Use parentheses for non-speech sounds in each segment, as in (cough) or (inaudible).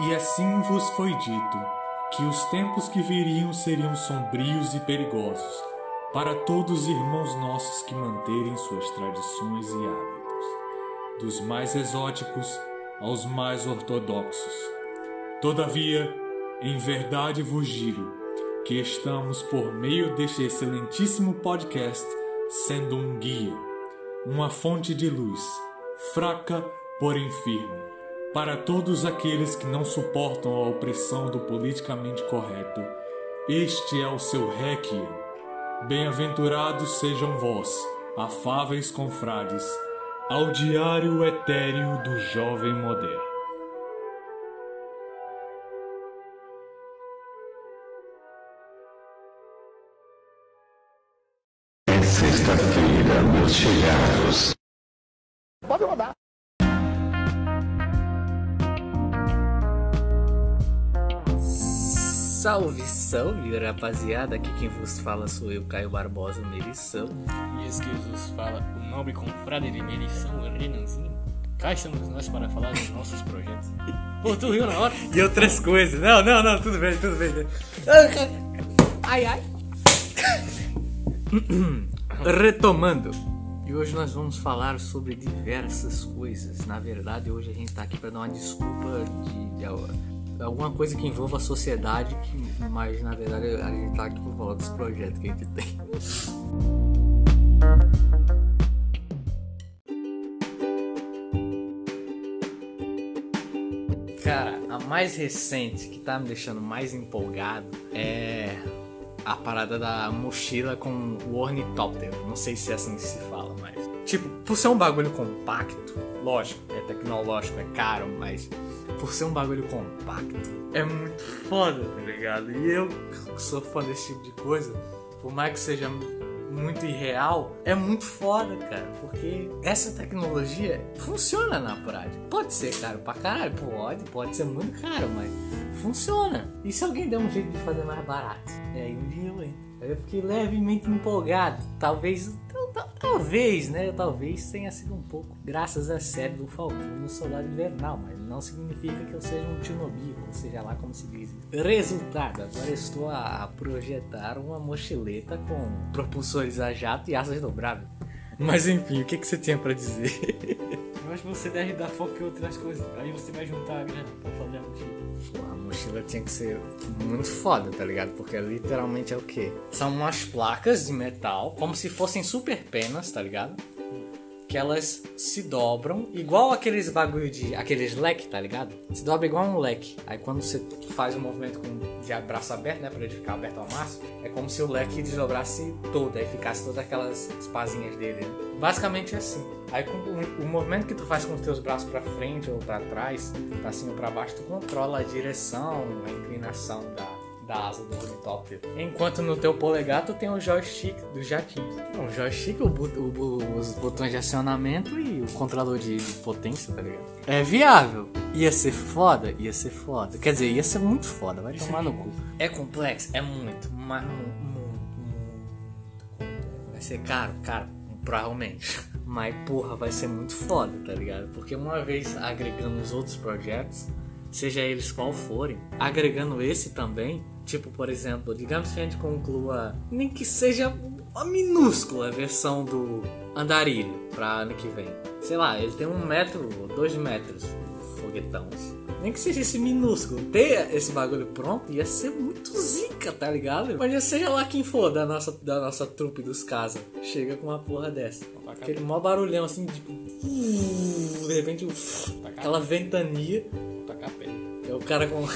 E assim vos foi dito que os tempos que viriam seriam sombrios e perigosos para todos os irmãos nossos que manterem suas tradições e hábitos, dos mais exóticos aos mais ortodoxos. Todavia, em verdade vos digo que estamos por meio deste excelentíssimo podcast sendo um guia, uma fonte de luz, fraca, porém firme, para todos aqueles que não suportam a opressão do politicamente correto. Este é o seu requiem. Bem-aventurados sejam vós, afáveis confrades, ao diário etéreo do jovem moderno. Salve, salve, rapaziada! Aqui quem vos fala sou eu, Caio Barbosa, Merição. E esse que vos fala, o nobre confrade de Merição, Renanzinho. Cá estamos nós para falar dos nossos projetos. Pô, tu riu na hora? (laughs) E outras coisas. Não, não, não, tudo bem, tudo bem. Ai, ai. (coughs) Retomando. E hoje nós vamos falar sobre diversas coisas. Na verdade, hoje a gente tá aqui para dar uma desculpa de, de alguma coisa que envolva a sociedade, que, mas na verdade a gente tá aqui por falar dos projetos que a gente tem. Cara, a mais recente que tá me deixando mais empolgado é a parada da mochila com o ornitóptero. Não sei se é assim que se fala, mas. Tipo, por ser um bagulho compacto, lógico, é tecnológico, é caro, mas por ser um bagulho compacto, é muito foda, tá ligado? E eu que sou fã desse tipo de coisa, por mais que seja muito irreal, é muito foda, cara, porque essa tecnologia funciona na prática. Pode ser caro pra caralho, pode, pode ser muito caro, mas funciona. E se alguém der um jeito de fazer mais barato? E aí um dia eu entro. Aí eu fiquei levemente empolgado. Talvez, tal- tal- talvez, né? Talvez tenha sido um pouco graças à série do Falcão no Soldado Invernal, mas não significa que eu seja um Chernobyl, ou seja lá como se diz. Resultado, agora estou a projetar uma mochileta com propulsores a jato e asas dobráveis. Mas enfim, o que, que você tinha pra dizer? Eu acho que você deve dar foco em outras coisas. Aí você vai juntar a grana pra fazer a mochila. A mochila tinha que ser muito foda, tá ligado? Porque literalmente é o quê? São umas placas de metal, como se fossem super penas, tá ligado? Que elas se dobram, igual aqueles bagulho de. aqueles leque, tá ligado? Se dobra igual um leque. Aí quando você faz um movimento com de braço aberto, né? Pra ele ficar aberto ao máximo, é como se o leque desdobrasse todo, aí ficasse todas aquelas espazinhas dele. Basicamente é assim. Aí com o, o movimento que tu faz com os teus braços pra frente ou pra trás, pra cima ou pra baixo, tu controla a direção, a inclinação da, da asa do ornitóptero. Enquanto no teu polegar tu tem o joystick dos jatinhos. O joystick, o, o os botões de acionamento e o controlador de, de potência, tá ligado? É viável. Ia ser foda? Ia ser foda. Quer dizer, ia ser muito foda, vai tomar no cu. É complexo? É muito, mas muito, muito, muito. Vai ser caro, caro, provavelmente. (laughs) Mas, porra, vai ser muito foda, tá ligado? Porque uma vez agregando os outros projetos, seja eles qual forem, agregando esse também, tipo, por exemplo, digamos que a gente conclua, nem que seja uma minúscula versão do Andarilho pra ano que vem. Sei lá, ele tem um metro, dois metros, foguetão. Nem que seja esse minúsculo. Ter esse bagulho pronto ia ser muito zica, tá ligado? Mas seja lá quem for da nossa, da nossa trupe dos casa. Chega com uma porra dessa. Aquele mó barulhão assim, tipo. De repente, aquela ventania. Tacar a pedra. É o cara com.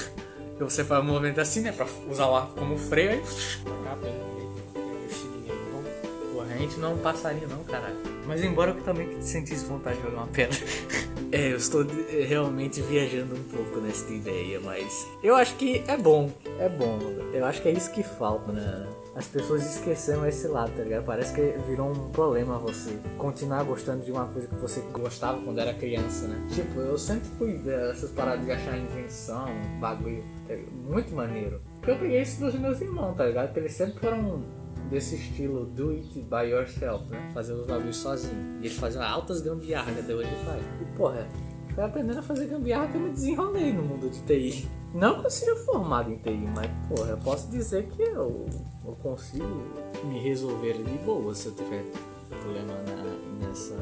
que Você faz um movimento assim, né? Pra usar o ar como freio. Aí, Tacar a pedra no meio. Tem um estilinho aí, bom. Porra, a gente não é um passarinho não, caralho. Mas embora eu também sentisse vontade de jogar uma pedra. (laughs) é, eu estou de- realmente viajando um pouco nessa ideia, mas eu acho que é bom. É bom, eu acho que é isso que falta, né? As pessoas esqueceram esse lado, tá ligado? Parece que virou um problema você continuar gostando de uma coisa que você gostava quando era criança, né? Tipo, eu sempre fui dessas paradas de achar invenção, bagulho, tá muito maneiro. Eu peguei isso dos meus irmãos, tá ligado? Porque eles sempre foram desse estilo do it by yourself, né? Fazer os bagulhos sozinho. E eles faziam altas gambiarras, até hoje faz. E porra, Foi aprendendo a fazer gambiarra que eu me desenrolei no mundo de TI. Não que eu seja formado em TI, mas, porra, eu posso dizer que eu, eu consigo me resolver de boa se eu tiver problema na- nessa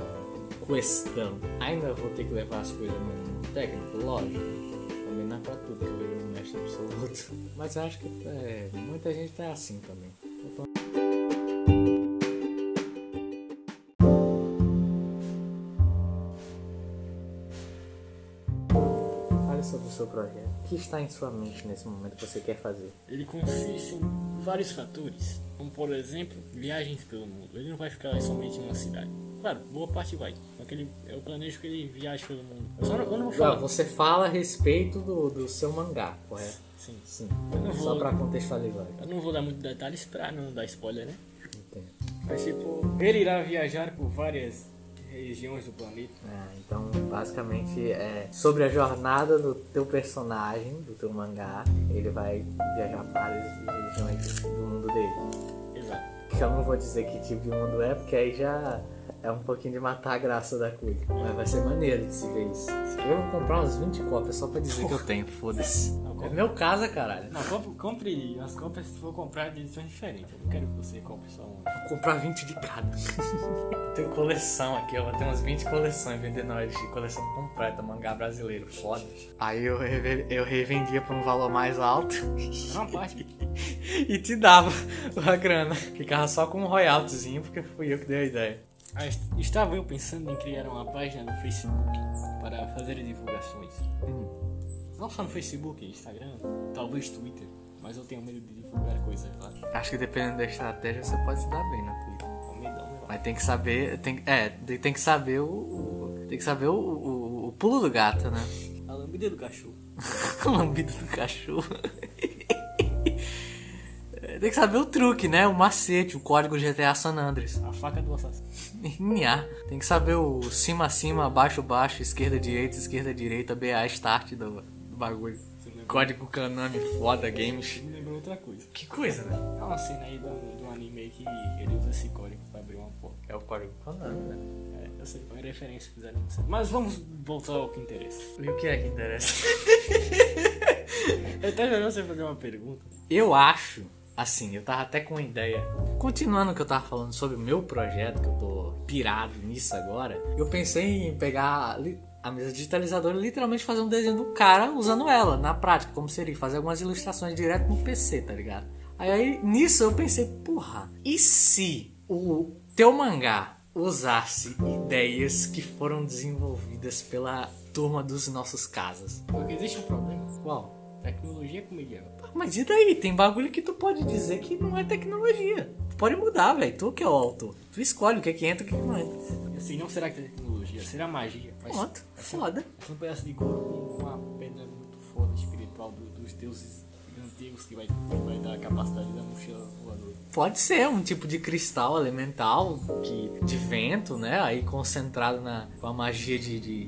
questão. Ainda vou ter que levar as coisas no técnico, lógico. Também não é pra tudo que eu vejo um mestre absoluto. Mas eu acho que é, muita gente tá assim também. Projeto. O que está em sua mente nesse momento que você quer fazer? Ele consiste em vários fatores, como por exemplo, viagens pelo mundo. Ele não vai ficar somente em uma cidade. Claro, boa parte vai. Só que ele, eu planejo que ele viaje pelo mundo. Eu só não, eu não vou Ah, falar. você fala a respeito do, do seu mangá, correto? Sim. Sim. Só pra contextualizar. Eu não vou dar muitos detalhes pra não dar spoiler, né? Entendo. Mas tipo, ele irá viajar por várias regiões do planeta. É, então, basicamente, é sobre a jornada do teu personagem, do teu mangá. Ele vai viajar para várias regiões do mundo dele. Exato. Que eu não vou dizer que tipo de mundo é, porque aí já é um pouquinho de matar a graça da coisa. Mas vai ser maneiro de se ver isso. Eu vou comprar umas 20 cópias só pra dizer que eu tenho, foda-se. É meu casa, caralho. Não, compre, compre as cópias se for comprar de edições diferentes. Eu não quero que você compre só uma. Vou comprar 20 de cada. (laughs) Tenho coleção aqui, vou ter umas 20 coleções vendendo hoje, coleção completa, mangá brasileiro, foda. Aí eu, reve- eu revendia por um valor mais alto uma parte. (laughs) e te dava a grana. Ficava só com um royaltyzinho porque fui eu que dei a ideia. Ah, est- Estava eu pensando em criar uma página no Facebook para fazer divulgações. Não só no Facebook, Instagram, talvez Twitter, mas eu tenho medo de divulgar coisas lá. Acho que dependendo da estratégia você pode se dar bem na Twitter. Com? Mas tem que saber, tem, é, tem que saber o, o- tem que saber o, o, o pulo do gato, né? A lambida do cachorro. (laughs) Lambido do cachorro. Tem que saber o truque, né? O macete, o código GTA San Andreas. A faca do assassino. (laughs) Nha. Tem que saber o cima, cima, baixo, baixo, esquerda, direita, esquerda, direita, BA, start do, do bagulho. Código Konami foda games. me lembrou outra coisa. Que coisa, velho. É uma cena aí do, do anime que ele usa esse código pra abrir uma porta. É o código Konami, velho. É, eu sei, foi referência que fizeram. Mas vamos voltar ao que interessa. E o que é que interessa? (laughs) Eu tava esperando você fazer uma pergunta. Eu acho, assim, eu tava até com uma ideia. Continuando o que eu tava falando sobre o meu projeto, que eu tô pirado nisso agora, eu pensei em pegar a mesa digitalizadora e literalmente fazer um desenho do cara usando ela, na prática, como seria, fazer algumas ilustrações direto no PC, tá ligado? Aí, nisso eu pensei, porra, e se o teu mangá usasse ideias que foram desenvolvidas pela turma dos nossos casas? Porque existe um problema. Qual? Tecnologia com medieval. Mas e daí? Tem bagulho que tu pode dizer que não é tecnologia. Tu pode mudar, velho. Tu que é o autor. Tu escolhe o que é que entra e o que é que não entra. Assim, não será que é tecnologia, será magia. Ser- Pronto, vai ser- foda. ser um pedaço de couro com uma pedra muito foda espiritual do- dos deuses antigos que vai, que vai dar a capacidade da mochila voadora. Pode ser um tipo de cristal elemental que, de vento, né? Aí concentrado na, com a magia de, de,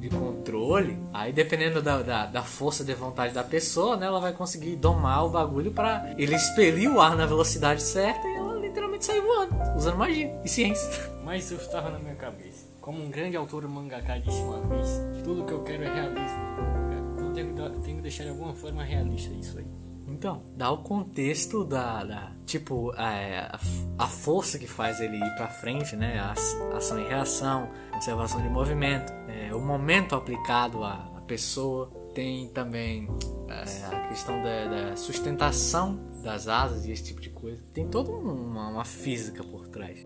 de controle. Aí dependendo da, da, da força de vontade da pessoa, né? Ela vai conseguir domar o bagulho pra ele expelir o ar na velocidade certa e ela literalmente sair voando, usando magia e ciência. (laughs) Mas eu estava na minha cabeça. Como um grande autor mangaka disse uma vez, tudo que eu quero é realismo no mangá. Então tenho que, tenho que deixar de alguma forma realista isso aí. Então, dá o contexto da. da- tipo, é, a, a força que faz ele ir pra frente, né? A ação e reação, conservação de movimento, é, o momento aplicado à, à pessoa. Tem também é, a questão da, da sustentação das asas e esse tipo de coisa. Tem toda uma, uma física por trás.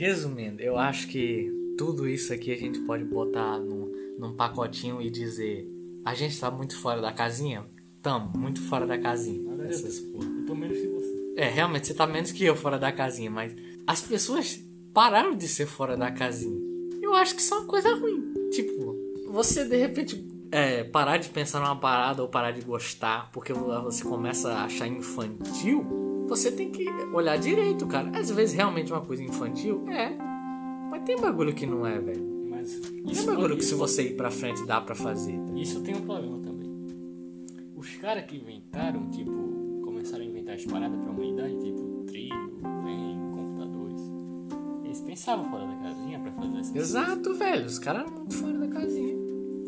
Resumindo, eu acho que tudo isso aqui a gente pode botar num, num pacotinho e dizer: a gente tá muito fora da casinha? Tamo, muito fora da casinha. Essas porra. eu tô menos que você. É, realmente você tá menos que eu fora da casinha, mas as pessoas pararam de ser fora da casinha. Eu acho que isso é uma coisa ruim. Tipo, você de repente é, parar de pensar numa parada ou parar de gostar porque você começa a achar infantil, você tem que olhar direito, cara. Às vezes realmente uma coisa infantil é, mas tem bagulho que não é, velho. Mas Tem isso, bagulho que se você ir pra frente dá pra fazer. tá? isso tem um problema também. Os caras que inventaram, tipo, começaram facilitar as paradas pra humanidade, tipo trilho, trem, computadores. Eles pensavam fora da casinha pra fazer essas Exato, velho. Os caras eram muito fora da casinha.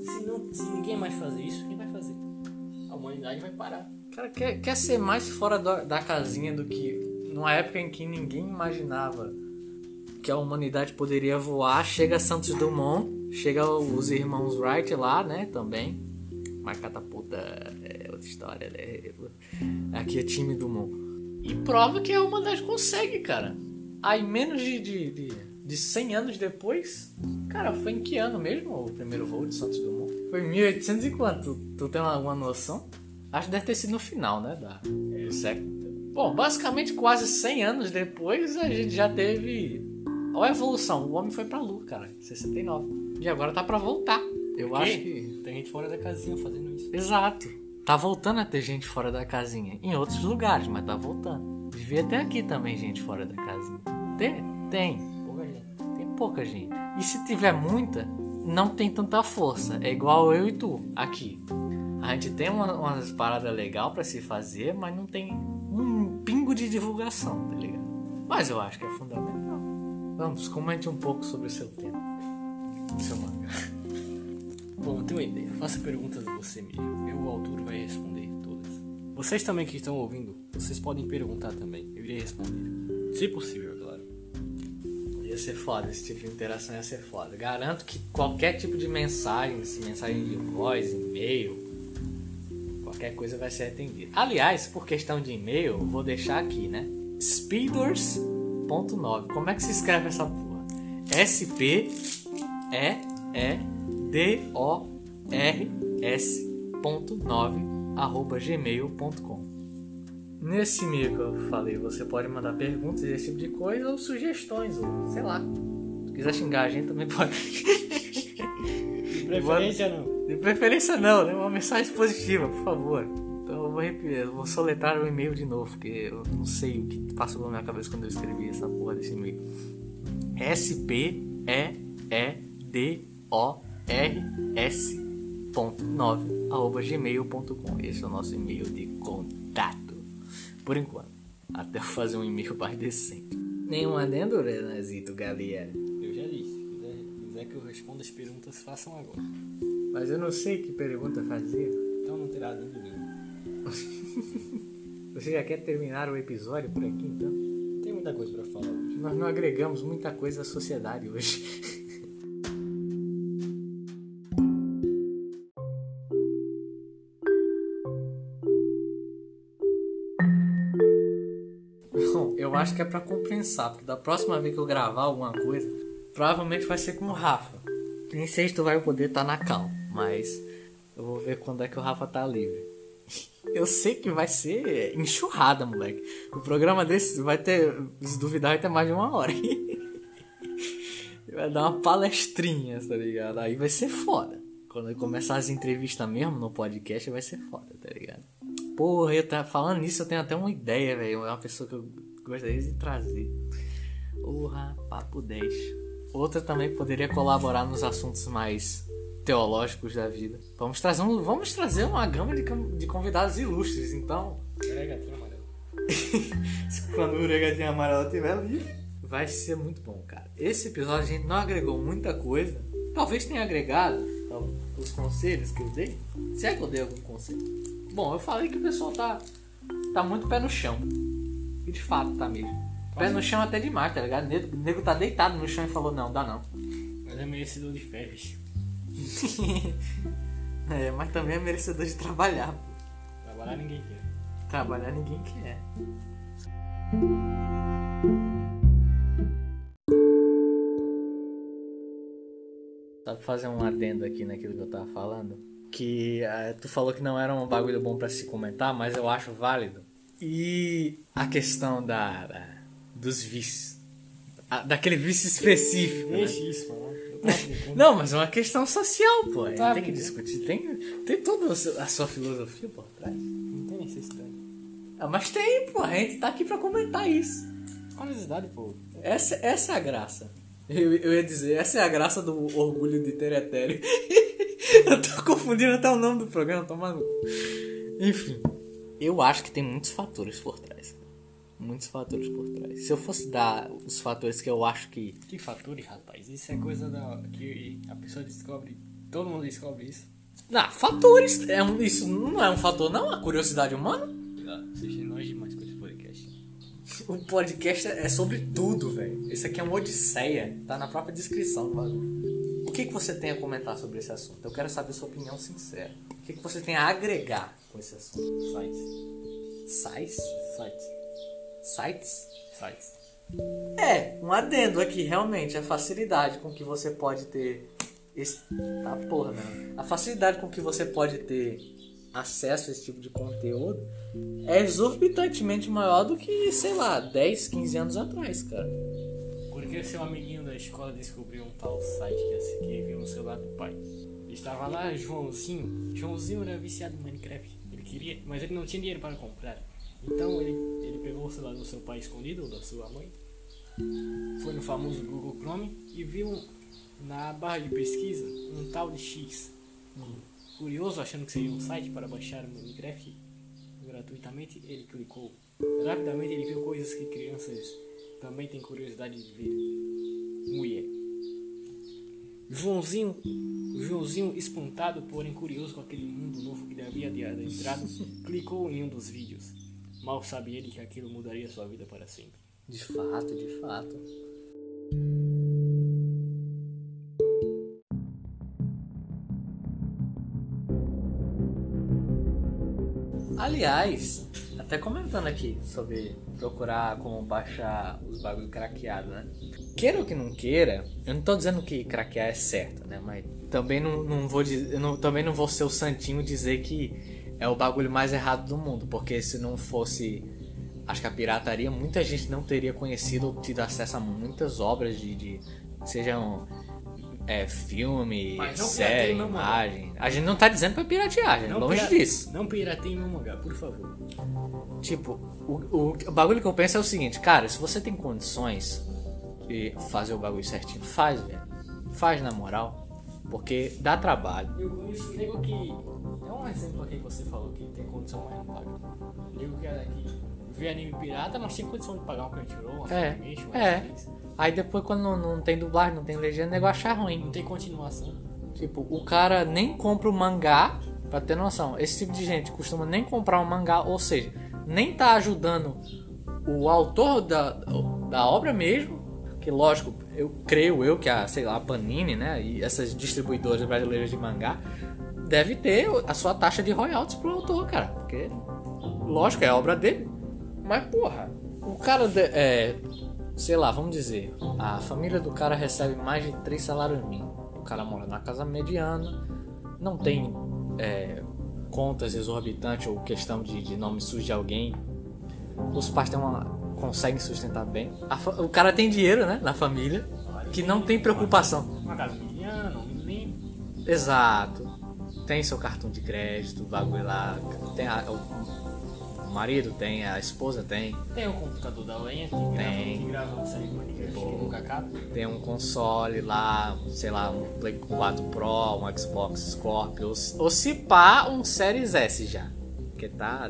Se, não, se ninguém mais fazer isso, quem vai fazer? A humanidade vai parar. Cara, quer, quer ser mais fora da, da casinha do que numa época em que ninguém imaginava que a humanidade poderia voar. Chega Santos Dumont, chega os irmãos Wright lá, né? Também. Mas catapulta é outra história, né? Aqui é time Dumont. E prova que a humanidade consegue, cara. Aí menos de, de, de, de 100 anos depois, cara, foi em que ano mesmo o primeiro voo de Santos Dumont? Foi em 1800 e quanto? Tu, tu tem alguma noção? Acho que deve ter sido no final, né? Da, do século. Bom, basicamente quase 100 anos depois a gente já teve. Olha a evolução. O homem foi pra lua, cara, em 69. E agora tá pra voltar. Eu acho que. Tem gente fora da casinha fazendo isso. Exato. Tá voltando a ter gente fora da casinha. Em outros lugares, mas tá voltando. Devia ter aqui também gente fora da casinha. Tem? Tem. Pouca gente. Tem pouca gente. E se tiver muita, não tem tanta força. É igual eu e tu, aqui. A gente tem uma- umas paradas legal pra se fazer, mas não tem um pingo de divulgação, tá ligado? Mas eu acho que é fundamental. Vamos, comente um pouco sobre o seu tema. O seu mangá. Bom, eu tenho uma ideia. Faça perguntas a você mesmo. Eu, o autor, vai responder todas. Vocês também que estão ouvindo, vocês podem perguntar também. Eu irei responder. Se possível, claro. Ia ser foda, esse tipo de interação ia ser foda. Garanto que qualquer tipo de mensagem, se mensagem de voz, e-mail, qualquer coisa vai ser atendida. Aliás, por questão de e-mail, vou deixar aqui, né? Speeders.9. Como é que se escreve essa porra? S-P-E-E-D-O-R-S.9 arroba gmail.com Nesse e-mail que eu falei, você pode mandar perguntas, esse tipo de coisa, ou sugestões, ou sei lá. Se quiser xingar a gente também pode. De preferência, (laughs) não. De preferência não, né? Uma mensagem positiva, por favor. Então eu vou repetir, eu vou soletrar o e-mail de novo, porque eu não sei o que passou pela minha cabeça quando eu escrevi essa porra desse e-mail. S-P-E-E-D-O-R-S ponto 9 arroba gmail.com Esse é o nosso e-mail de contato. Por enquanto. Até eu fazer um e-mail mais decente. Nenhum adendo, Renazito Galera. Eu já disse. Se quiser, quiser que eu responda as perguntas, façam agora. Mas eu não sei que pergunta fazer. Então não terá nenhum. (laughs) Você já quer terminar o episódio por aqui então? Não tem muita coisa pra falar hoje. Nós não agregamos muita coisa à sociedade hoje. (laughs) Bom, eu acho que é pra compensar, porque da próxima vez que eu gravar alguma coisa, provavelmente vai ser com o Rafa. Nem sei se tu vai poder estar na cal, mas eu vou ver quando é que o Rafa tá livre. (laughs) Eu sei que vai ser enxurrada, moleque. O programa desse vai ter, se duvidar, vai ter mais de uma hora. (laughs) Vai dar uma palestrinha, tá ligado? Aí vai ser foda. Quando começar as entrevistas mesmo no podcast, vai ser foda, tá ligado? Porra, eu tá falando nisso, eu tenho até uma ideia, velho. É uma pessoa que eu gostaria de trazer. Porra, papo 10. Outra também poderia colaborar nos assuntos mais teológicos da vida. Vamos trazer, um, vamos trazer uma gama de, de convidados ilustres, então. Peraí, gatinho amarelo. (laughs) Quando o regadinho amarelo estiver livre, vai ser muito bom, cara. Esse episódio a gente não agregou muita coisa. Talvez tenha agregado os conselhos que eu dei. Se é que eu dei algum conselho. Bom, eu falei que o pessoal tá, tá muito pé no chão. E de fato tá mesmo. Pé no chão até demais, tá ligado? O nego, o nego tá deitado no chão e falou: não, dá não. Mas é merecedor de férias. (laughs) é, mas também é merecedor de trabalhar. Trabalhar ninguém quer. Trabalhar ninguém quer. Só pra fazer um adendo aqui naquilo que eu tava falando. Que eh, tu falou que não era um bagulho bom pra se comentar, mas eu acho válido. E a questão da, da- dos vícios. A- daquele vício específico. né? Deixa isso, mano. (laughs) Não, mas é uma questão social, pô. Tá, tem que discutir. Tem, tem toda a sua- filosofia por trás. Não tem necessidade. Ah, mas tem, pô. A gente tá aqui pra comentar isso. Qual necessidade, pô? Essa, essa é a graça. Eu, eu ia dizer, essa é a graça do orgulho de ter etéreo. (laughs) eu tô confundindo até o nome do programa, tomando. Enfim. Eu acho que tem muitos fatores por trás. Muitos fatores por trás. Se eu fosse dar os fatores que eu acho que. Que fatores, rapaz? Isso é coisa da, que a pessoa descobre. Todo mundo descobre isso. Não, fatores. É um, isso não é um fator, não? A curiosidade humana? Ah, Seja nós demais com esse podcast. O podcast é sobre tudo, velho. Isso aqui é uma odisseia. Tá na própria descrição do bagulho. O que, que você tem a comentar sobre esse assunto? Eu quero saber sua opinião sincera. O que, que você tem a agregar com esse assunto? Sites. Sites? Sites. Sites? Sites. É, um adendo aqui, realmente, a facilidade com que você pode ter. Esse... Tá porra, né? A facilidade com que você pode ter acesso a esse tipo de conteúdo é exorbitantemente maior do que, sei lá, 10, 15 anos atrás, cara. Porque seu amiguinho da escola descobriu um tal site que, assim, que viu no celular do pai. Estava lá Joãozinho. Joãozinho era viciado em Minecraft. Ele queria, mas ele não tinha dinheiro para comprar. Então ele, ele pegou o celular do seu pai escondido, ou da sua mãe, foi no famoso Google Chrome e viu na barra de pesquisa um tal de X. Curioso, achando que seria um site para baixar o Minecraft gratuitamente, ele clicou. Rapidamente ele viu coisas que crianças também têm curiosidade de ver. Mulher. Joãozinho, Joãozinho espantado, porém curioso com aquele mundo novo que lhe havia adentrado, clicou em um dos vídeos. Mal sabe ele que aquilo mudaria sua vida para sempre. De fato, de fato. Aliás, até comentando aqui sobre procurar como baixar os bagulho craqueado, né? Queira ou que não queira, eu não tô dizendo que craquear é certo, né? Mas também não, não vou dizer, não, também não vou ser o santinho dizer que é o bagulho mais errado do mundo, porque se não fosse acho que a pirataria muita gente não teria conhecido ou tido acesso a muitas obras de, de sejam é, filme, não série, imagem. A gente não tá dizendo pra piratear, gente, longe pira- disso. Não pirateie meu mangá, por favor. Tipo, o, o, o bagulho que eu penso é o seguinte, cara, se você tem condições de fazer o bagulho certinho, faz, velho. Faz na moral. Porque dá trabalho. Eu conheço um nego que. É exemplo aqui que você falou que tem condição, mas não paga. Nego que era aqui. Vê anime pirata, mas tem condição de pagar um Crunchyroll, uma É, Funimation, uma é. Netflix. Aí depois quando não, não tem dublagem, não tem legenda, o negócio acha ruim. Não tem continuação. Tipo, o cara nem compra o mangá, pra ter noção. Esse tipo de gente costuma nem comprar um mangá, ou seja, nem tá ajudando o autor da, da obra mesmo. Que lógico, eu creio eu que a, sei lá, a Panini, né, e essas distribuidoras brasileiras de mangá deve ter a sua taxa de royalties pro autor, cara. Porque, lógico, é a obra dele. Mas, porra, o cara, de- é, sei lá, vamos dizer, a família do cara recebe mais de três salários mínimos. O cara mora na casa mediana, não tem é, contas exorbitantes ou questão de, de nome sujo de alguém. Os pais têm uma, conseguem sustentar bem. Fa- o cara tem dinheiro, né, na família, que não tem preocupação. Uma casa mediana, um. Exato. Tem seu cartão de crédito, o bagulho lá. Tem a- o, o marido tem, a esposa tem. Tem o computador da lenha que Tem. grava, que grava uma série de Minecraft que nunca acaba. Tem um console lá, sei lá, um Play 4 Pro, um Xbox Scorpio, ou, se- ou se pá, um Series S já. Porque tá.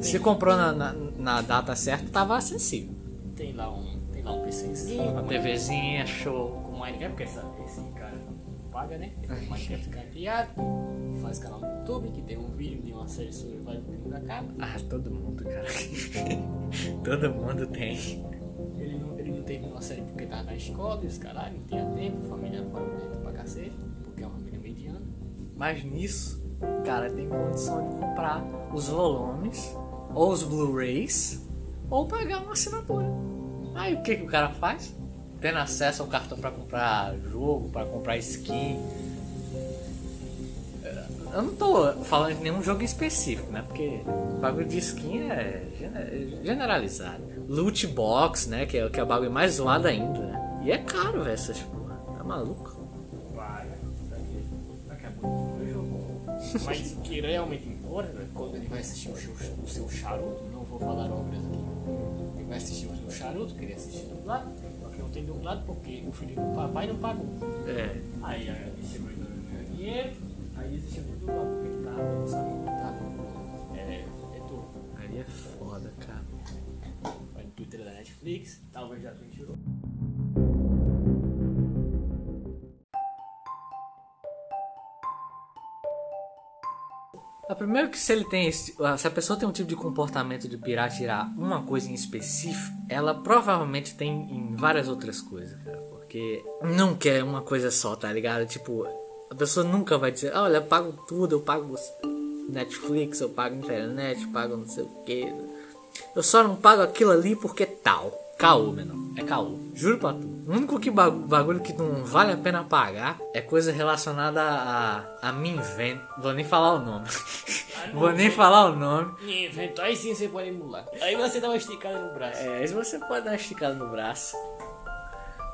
Se comprou na, na, na data certa, tava acessível. Tem lá um, tem lá um PCzinho, Uma TVzinha, show. com Minecraft, porque essa, esse cara não paga, né? Ele tem Minecraft criado, faz canal no YouTube, que tem um vídeo de uma série sobre o Vale que nunca acaba. Ah, todo mundo, cara. (laughs) todo mundo tem. Ele não, ele não teve uma série porque tava na escola, e os caralho, não tinha tempo, família parou dentro pra cacete, porque é uma família mediana. Mas nisso, o cara tem condição de comprar os volumes, ou os Blu-rays, ou pagar uma assinatura. Aí o que, que o cara faz? Tendo acesso ao cartão para comprar jogo, para comprar skin. Eu não tô falando de nenhum jogo específico, né? Porque o bagulho de skin é gene- generalizado. Loot box, né? Que é, que é o bagulho mais zoado ainda, né? E é caro, velho, essas porra. Tá maluco? Vai, daqui, pouco eu jogo. Mas o que realmente importa é quando ele vai assistir o seu, o seu charuto, não vou falar obras aqui. Ele vai assistir o seu charuto, queria assistir dublado, só que não tem dublado porque o filho do papai não pagou. É. Aí a distribuidora não ganhou dinheiro, aí desistiu de dublar porque ele tava pensando que tava. É, é tu. Vai no Twitter da Netflix, talvez da Crunchyroll. A primeiro que se ele tem esse, se a pessoa tem um tipo de comportamento de pirar tirar uma coisa em específico, ela provavelmente tem em várias outras coisas, cara, porque não quer uma coisa só, tá ligado? Tipo, a pessoa nunca vai dizer, olha, eu pago tudo, eu pago Netflix, eu pago internet, eu pago não sei o que. Eu só não pago aquilo ali porque tal. Caô, menor. É caô. Juro pra tu. O único que bagu- bagulho que não vale a pena pagar é coisa relacionada a, a mim vendo. Vou nem falar o nome. Vou nem falar o nome. Invento, aí sim você pode emular. Aí você dá uma esticada no braço. É, aí você pode dar uma esticada no braço.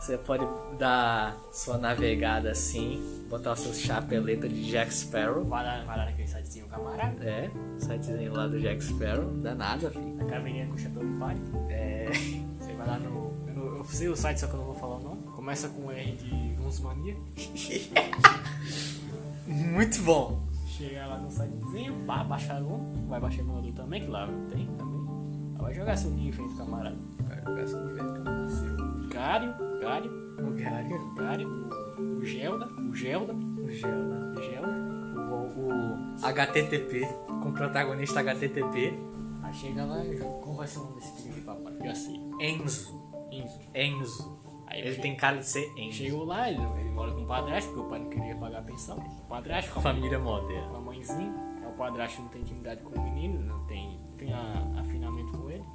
Você pode dar sua navegada assim, botar o seu chapeleta de Jack Sparrow. Vai lá, vai lá naquele sitezinho camarada. É, sitezinho lá do Jack Sparrow. Dá nada, filho. A caveirinha com o chapéu do pai. É. (laughs) Você vai lá no. Eu, não- eu sei o site, só que eu não vou falar o nome. Começa com R de Gunsmania. (laughs) Muito bom. Chega lá no sitezinho, pá, baixa um. Vai baixar emulador também, que lá tem também. Vai jogar seu nível frente do camarada. Vai jogar seu nível de camarada. Seu Gário, Gário, O Gary, Gário, o Gelda, o Gelda, o Gelda, o Gelda. o, o HTTP, com o protagonista HTTP, Aí chega lá e joga. Como vai ser o nome desse filho de papai? Já sei. Enzo. Enzo. Enzo. Aí Ele tem cara de ser Enzo. Chegou lá, ele, ele mora com o padrasto, porque o pai não queria pagar a pensão. O padrasto com a Família moderna. com a mãezinha. Aí o padrasto não tem intimidade com o menino, não tem, tem a- com ele.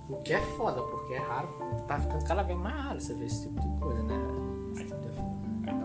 O que é foda, porque é raro. Tá ficando cada vez mais raro você ver esse tipo de coisa, né? Esse tipo de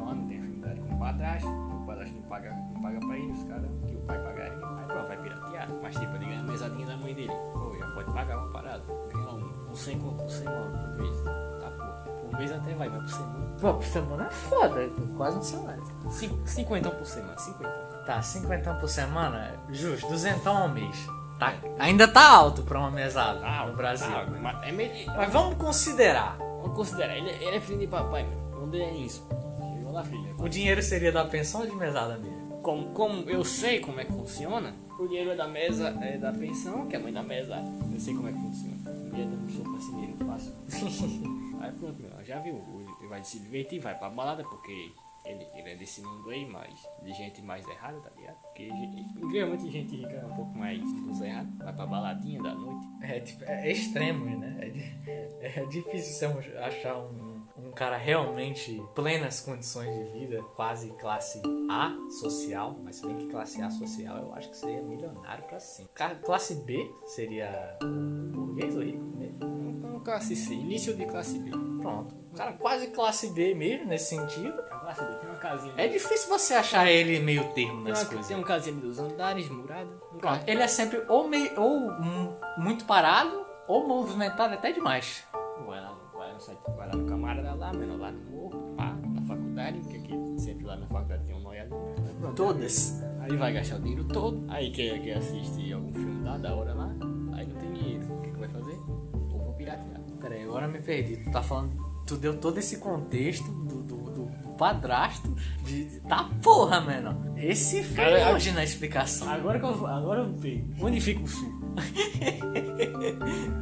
lá não tem afinidade com o padrasto, o padrasto não paga, não paga pra ele, os caras que o pai pagaria. Aí pronto, vai piratear. Mas tipo, ele ganha a mesadinha da mãe dele. Pô, já pode pagar uma parada. Ganha um, um 100 conto por semana, por mês. Tá, pô. Por mês até vai, mas por semana. Pô, por semana é foda, quase um salário. Cinco- 50 por semana, 50. Tá, 50 por semana, justo, 200 ao mês. Tá, ainda tá alto pra uma mesada Ah, no Brasil. ah, mas é meio. Mas vamos considerar. Vamos considerar, ele, ele é filho de papai, mano. Onde é isso? Chegou lá, filho. O dinheiro seria da pensão ou de mesada mesmo? Como, como eu sei como é que funciona, o dinheiro é da mesa, é da pensão, que é a mãe da mesa. Eu sei como é que funciona. Dia eu não sou faxineiro, fácil. (laughs) aí pronto, meu, já viu? Ele vai se divertir, vai pra balada, porque ele, é desse mundo aí, mas de gente mais errada, tá ligado? Porque incrivelmente gente rica é um pouco mais dos errados, vai pra baladinha da noite. É, tipo, é extremo, né? É, é difícil você achar um, um cara realmente plenas condições de vida, quase classe A social, mas se bem que classe A social eu acho que seria milionário pra. Ca- Classe B seria burguês ou rico mesmo. Um classe C, início de classe B. Pronto. Um cara quase classe B mesmo nesse sentido. A classe B tem uma casinha. É difícil você achar ele meio termo nas coisas. tem um casinha dos andares, murada. Pronto, ele é sempre ou, meio, ou muito parado ou movimentado até demais. Vai lá, vai, vai lá no camarada lá, menor, lá no morro, pá, na faculdade, que aqui sempre lá na faculdade tem um noiado. Todas. Aí vai gastar o dinheiro todo, aí quer, quer assistir algum filme da, da hora lá, aí não tem dinheiro. O que, que vai fazer? Ou vou piratear. Peraí, agora me perdi. Tu tá falando. Tu deu todo esse contexto do- do padrasto de. Tá porra, mano. Esse foi Cara, longe na explicação. Agora que eu, agora eu pego. Onde fica o sul?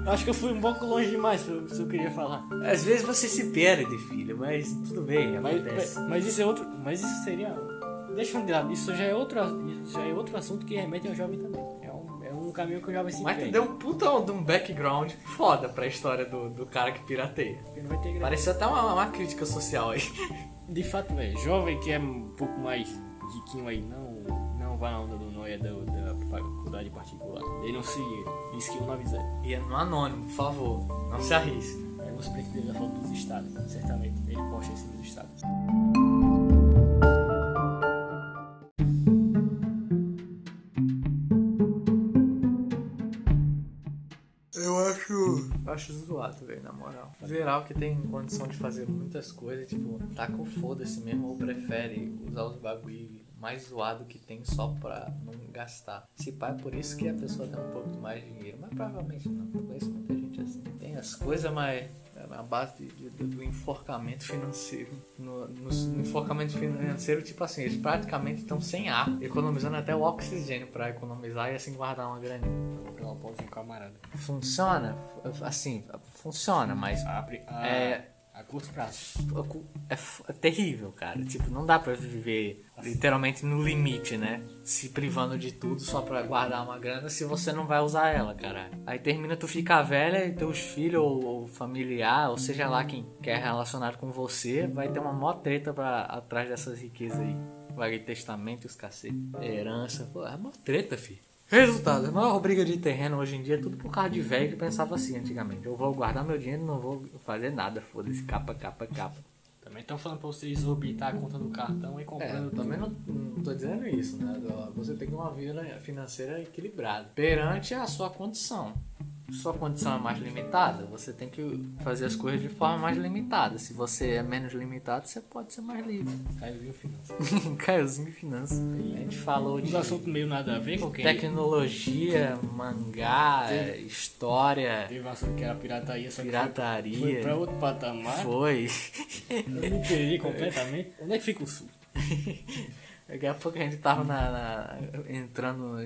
Acho que eu fui um pouco longe demais que eu queria falar. Às vezes você se perde, filho, mas tudo bem, Mas, acontece. mas, mas isso é outro. Mas isso seria. Deixa eu de lado, isso já é outro, isso já é outro assunto que remete ao jovem também. É um, é um caminho que o jovem se Mas tu deu um puta de um background foda pra história do, do cara que pirateia. Pareceu até uma, uma crítica social aí. De fato, é. Jovem que é um pouco mais riquinho aí, não, não vai na onda do Noia da, da faculdade particular. Ele não se skill na visão. E é no anônimo, por favor. Não se arrisque. Aí você precisa da foto dos estados. Certamente ele posta isso nos estados. Zoado, velho, na moral. Geral que tem condição de fazer muitas coisas, tipo, tá com foda-se mesmo ou prefere usar os bagulho mais zoado que tem só pra não gastar. Se pá, é por isso que a pessoa tem um pouco mais de dinheiro. Mas provavelmente não. Conheço muita gente assim. Tem as coisas, mas É a base de- de- do enforcamento financeiro. No, no- no enforcamento financeiro, tipo assim, eles praticamente estão sem ar, economizando até o oxigênio pra economizar e assim guardar uma graninha. Pela pau de um camarada. Funciona? Assim, funciona, mas Abre a, É. a curto prazo. é, é terrível, cara. Tipo, não dá pra viver literalmente no limite, né? Se privando de tudo só pra guardar uma grana se você não vai usar ela, cara. Aí termina tu ficar velha e teus filhos ou, ou familiar, ou seja lá quem quer relacionado com você, vai ter uma mó treta pra, atrás dessas riquezas aí. Vai testamento e os cacete. Herança, pô, é mó treta, filho. Resultado, a maior briga de terreno hoje em dia é tudo por causa de velho que pensava assim antigamente. Eu vou guardar meu dinheiro e não vou fazer nada, foda-se, capa, capa, capa. Também estão falando pra você exorbitar a conta do cartão e É, comprando eu também não, não tô dizendo isso, né? Você tem que ter uma vida financeira equilibrada perante a sua condição. Sua condição é mais limitada, você tem que fazer as coisas de forma mais limitada. Se você é menos limitado, você pode ser mais livre. Caiozinho finanças. (laughs) Caiozinho Finanças. A gente falou de Uns assuntos meio nada a ver com quem tecnologia, mangá, história, teve um assunto que era pirataria, só que pirataria. foi, foi pra outro patamar. Foi. Eu me perdi completamente. Onde é que fica o sul? (laughs) Daqui a pouco a gente tava na, na- entrando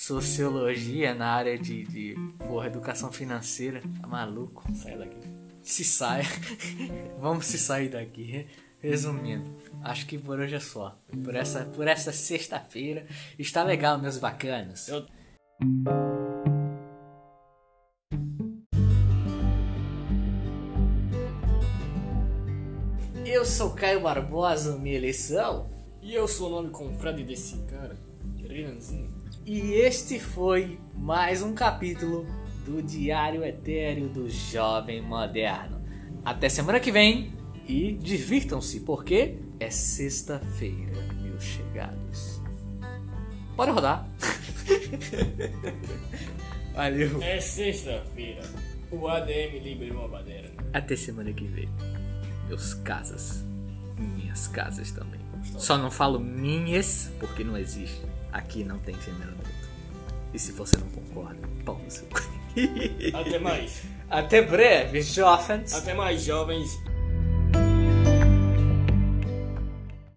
sociologia na área de, de porra, educação financeira. Tá maluco? Sai daqui. Se saia. (laughs) Vamos se sair daqui. Resumindo, acho que por hoje é só. Por essa, por essa sexta-feira. Está legal, meus bacanas. Eu- Eu sou Caio Barbosa, minha eleição. E eu sou o nome confrade desse cara. Renanzinho. E este foi mais um capítulo do Diário Etéreo do Jovem Moderno. Até semana que vem e divirtam-se, porque é sexta-feira, meus chegados. Pode rodar. (laughs) Valeu. É sexta-feira. O ADM liberou a bandeira. Até semana que vem. Meus casas. Minhas casas também. Só não falo minhas porque não existe. Aqui não tem gênero neutro. E se você não concorda, pau no seu cu. Até mais. Até breve, jovens. Até mais, jovens.